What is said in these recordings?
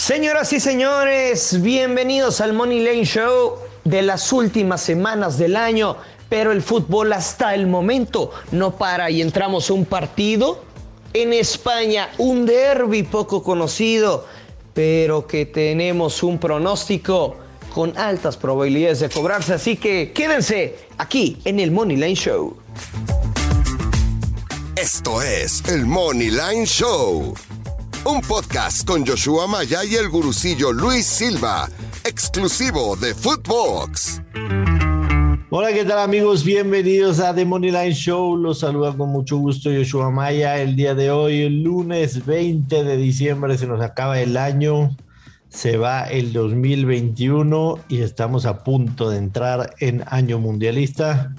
Señoras y señores, bienvenidos al Money Lane Show de las últimas semanas del año, pero el fútbol hasta el momento no para y entramos a un partido en España, un derby poco conocido, pero que tenemos un pronóstico con altas probabilidades de cobrarse, así que quédense aquí en el Money Line Show. Esto es el Money Line Show un podcast con Joshua Maya y el gurucillo Luis Silva, exclusivo de Footbox. Hola, ¿qué tal amigos? Bienvenidos a The Moneyline Show. Los saluda con mucho gusto Joshua Maya. El día de hoy, el lunes 20 de diciembre, se nos acaba el año. Se va el 2021 y estamos a punto de entrar en año mundialista.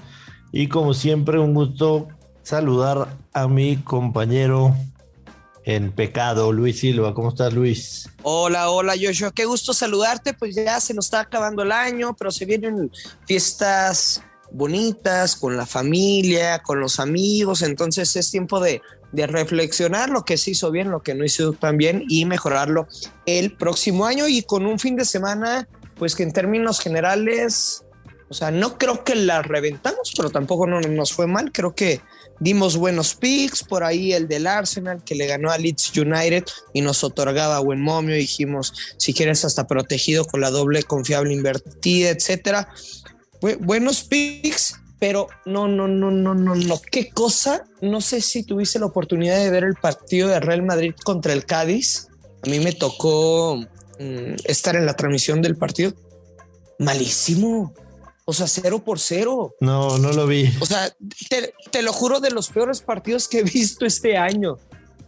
Y como siempre, un gusto saludar a mi compañero en pecado. Luis Silva, ¿cómo estás Luis? Hola, hola Joshua, qué gusto saludarte, pues ya se nos está acabando el año, pero se vienen fiestas bonitas con la familia, con los amigos, entonces es tiempo de, de reflexionar lo que se hizo bien, lo que no hizo tan bien y mejorarlo el próximo año y con un fin de semana, pues que en términos generales, o sea, no creo que la reventamos, pero tampoco no nos fue mal, creo que dimos buenos picks, por ahí el del Arsenal que le ganó a Leeds United y nos otorgaba buen momio, dijimos si quieres hasta protegido con la doble confiable invertida, etcétera. buenos picks, pero no, no, no, no, no, no. ¿Qué cosa? No sé si tuviste la oportunidad de ver el partido de Real Madrid contra el Cádiz. A mí me tocó mm, estar en la transmisión del partido. Malísimo. O sea, cero por cero. No, no lo vi. O sea, te, lo juro de los peores partidos que he visto este año.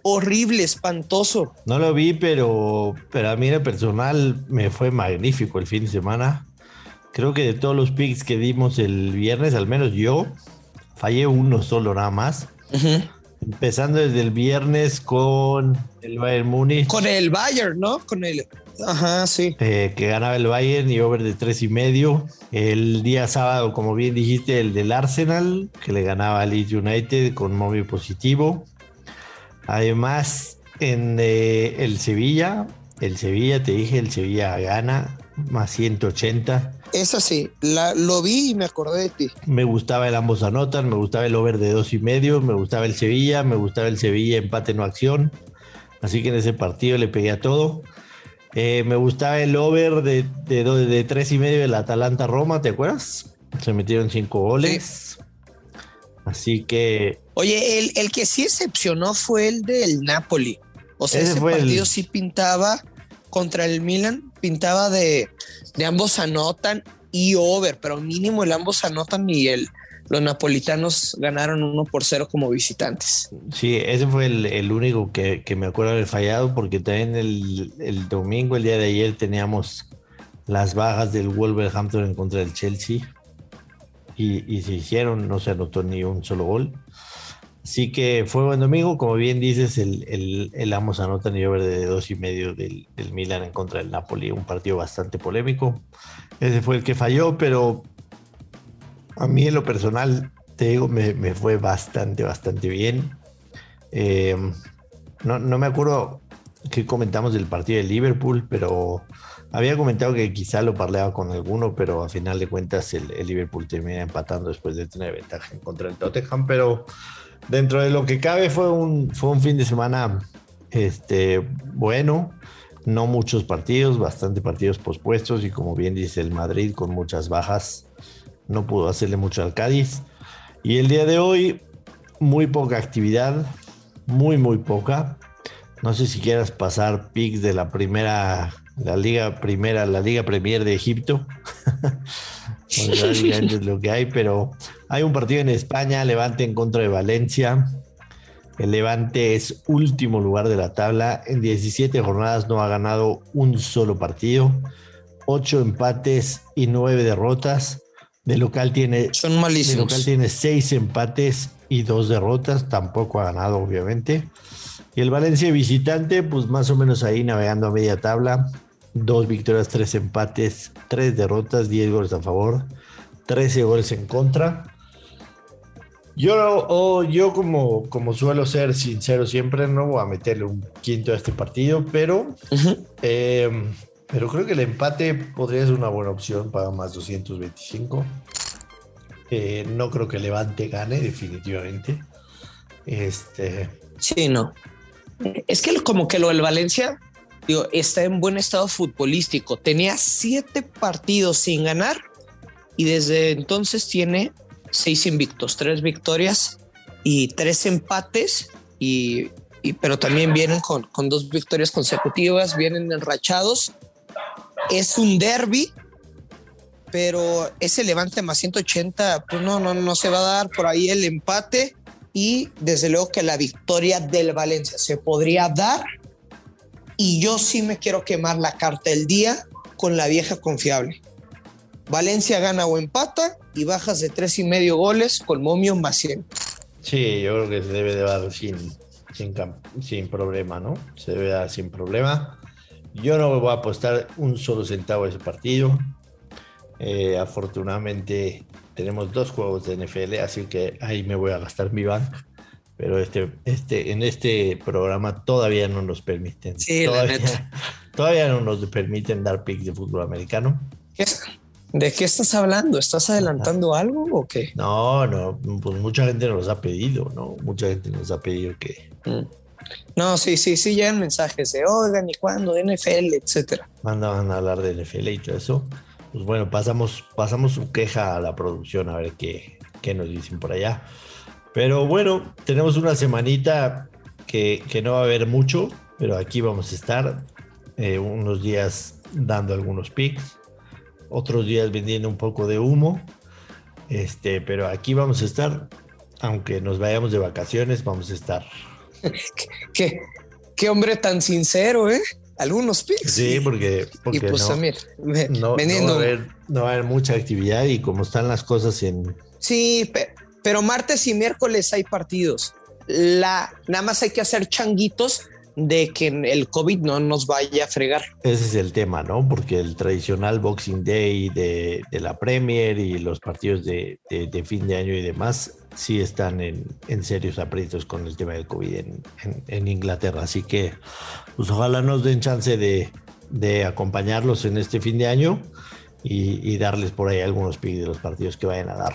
Horrible, espantoso. No lo vi, pero, pero a mí en personal me fue magnífico el fin de semana. Creo que de todos los picks que dimos el viernes, al menos yo, fallé uno solo nada más. Empezando desde el viernes con el Bayern Múnich. Con el Bayern, ¿no? Con el Ajá, sí. Eh, que ganaba el Bayern y over de tres y medio. El día sábado, como bien dijiste, el del Arsenal, que le ganaba al Leeds United con móvil positivo. Además, en eh, el Sevilla, el Sevilla, te dije, el Sevilla gana más 180. Es así, lo vi y me acordé de ti. Me gustaba el ambos anotan, me gustaba el over de dos y medio, me gustaba el Sevilla, me gustaba el Sevilla empate no acción. Así que en ese partido le pegué a todo. Eh, me gustaba el over de, de, tres y medio del Atalanta Roma, ¿te acuerdas? Se metieron cinco goles. Así que. Oye, el, que sí excepcionó fue el del Napoli. O sea, ese, partido sí pintaba contra el Milan, pintaba de, de ambos anotan y over, pero mínimo el ambos anotan y el, los napolitanos ganaron 1 por 0 como visitantes. Sí, ese fue el, único que, me acuerdo haber fallado, porque también el, domingo, el día de ayer, teníamos las bajas del Wolverhampton en contra del Chelsea y, se hicieron, no se anotó ni un solo gol. Así que fue buen domingo, como bien dices, el, el, el Amos anota ni over de dos y medio del, del Milan en contra del Napoli, un partido bastante polémico. Ese fue el que falló, pero a mí en lo personal, te digo, me, fue bastante, bastante bien. Eh, no, me acuerdo qué comentamos del partido de Liverpool, pero había comentado que quizá lo parleaba con alguno, pero a final de cuentas el, Liverpool termina empatando después de tener ventaja en contra del Tottenham. Pero dentro de lo que cabe fue un, fue un fin de semana este, bueno. No muchos partidos, bastante partidos pospuestos y como bien dice el Madrid con muchas bajas no pudo hacerle mucho al Cádiz. Y el día de hoy, muy poca actividad, muy, muy poca. No sé si quieras pasar pics de la primera, la liga primera, la liga premier de Egipto. es lo que hay, pero hay un partido en España, Levante en contra de Valencia. El Levante es último lugar de la tabla. En 17 jornadas no ha ganado un solo partido. 8 empates y 9 derrotas. De local tiene. Son malísimos. De local tiene seis empates y dos derrotas. Tampoco ha ganado, obviamente. Y el Valencia visitante, pues más o menos ahí navegando a media tabla. Dos victorias, tres empates, tres derrotas, diez goles a favor, trece goles en contra. Yo, yo como, como suelo ser sincero siempre, no voy a meterle un quinto a este partido, pero, eh, pero creo que el empate podría ser una buena opción para más 225. Eh, no creo que Levante gane, definitivamente. Este. Sí, no. Es que como que lo del Valencia digo, está en buen estado futbolístico. Tenía siete partidos sin ganar y desde entonces tiene seis invictos, tres victorias y tres empates. Y, pero también vienen con, con dos victorias consecutivas, vienen enrachados. Es un derby, pero ese levante más 180, pues no, no, no se va a dar por ahí el empate y desde luego que la victoria del Valencia se podría dar y yo sí me quiero quemar la carta del día con la vieja confiable. Valencia gana o empata y bajas de tres y medio goles con Momio más 100. Sí, yo creo que se debe de dar sin, sin, problema, ¿no? Se debe dar sin problema. Yo no voy a apostar un solo centavo a ese partido. Eh, afortunadamente tenemos dos juegos de NFL, así que ahí me voy a gastar mi bank pero este, este, en este programa todavía no nos permiten. Sí, todavía, todavía no nos permiten dar picks de fútbol americano. ¿De qué estás hablando? ¿Estás adelantando algo o qué? No, no, pues mucha gente nos ha pedido, ¿no? Mucha gente nos ha pedido que. Mm. No, sí, sí, sí, llegan mensajes de oigan y cuándo, NFL, etcétera. Mandaban a hablar de NFL y todo eso. Pues bueno, pasamos, pasamos su queja a la producción a ver qué, qué nos dicen por allá. Pero bueno, tenemos una semanita que, no va a haber mucho, pero aquí vamos a estar eh, unos días dando algunos picks, otros días vendiendo un poco de humo. Este, pero aquí vamos a estar, aunque nos vayamos de vacaciones, vamos a estar. ¿Qué, qué, hombre tan sincero, ¿eh? Algunos picks. Sí, porque, porque pues, no, vendiendo. va a haber, no va a haber mucha actividad y como están las cosas en. Sí, pero pero martes y miércoles hay partidos. La, nada más hay que hacer changuitos de que el COVID no nos vaya a fregar. Ese es el tema, ¿no? Porque el tradicional Boxing Day de, la Premier y los partidos de, fin de año y demás sí están en, serios aprietos con el tema del COVID en, Inglaterra. Así que, pues ojalá nos den chance de, acompañarlos en este fin de año y, y darles por ahí algunos picks de los partidos que vayan a dar.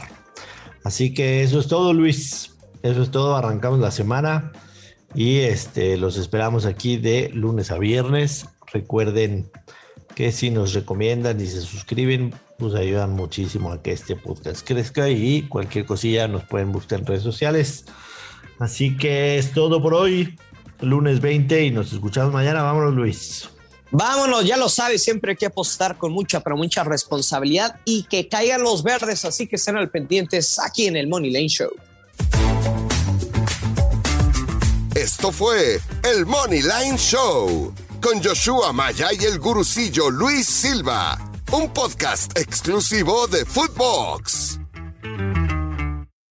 Así que eso es todo, Luis. Eso es todo. Arrancamos la semana y este, los esperamos aquí de lunes a viernes. Recuerden que si nos recomiendan y se suscriben, nos ayudan muchísimo a que este podcast crezca y cualquier cosilla nos pueden buscar en redes sociales. Así que es todo por hoy, lunes 20 y nos escuchamos mañana. Vámonos, Luis. Vámonos, ya lo sabes, siempre hay que apostar con mucha, pero mucha responsabilidad y que caigan los verdes, así que estén al pendientes aquí en el Money Lane Show. Esto fue el Money Line Show con Joshua Maya y el gurucillo Luis Silva, un podcast exclusivo de Footbox.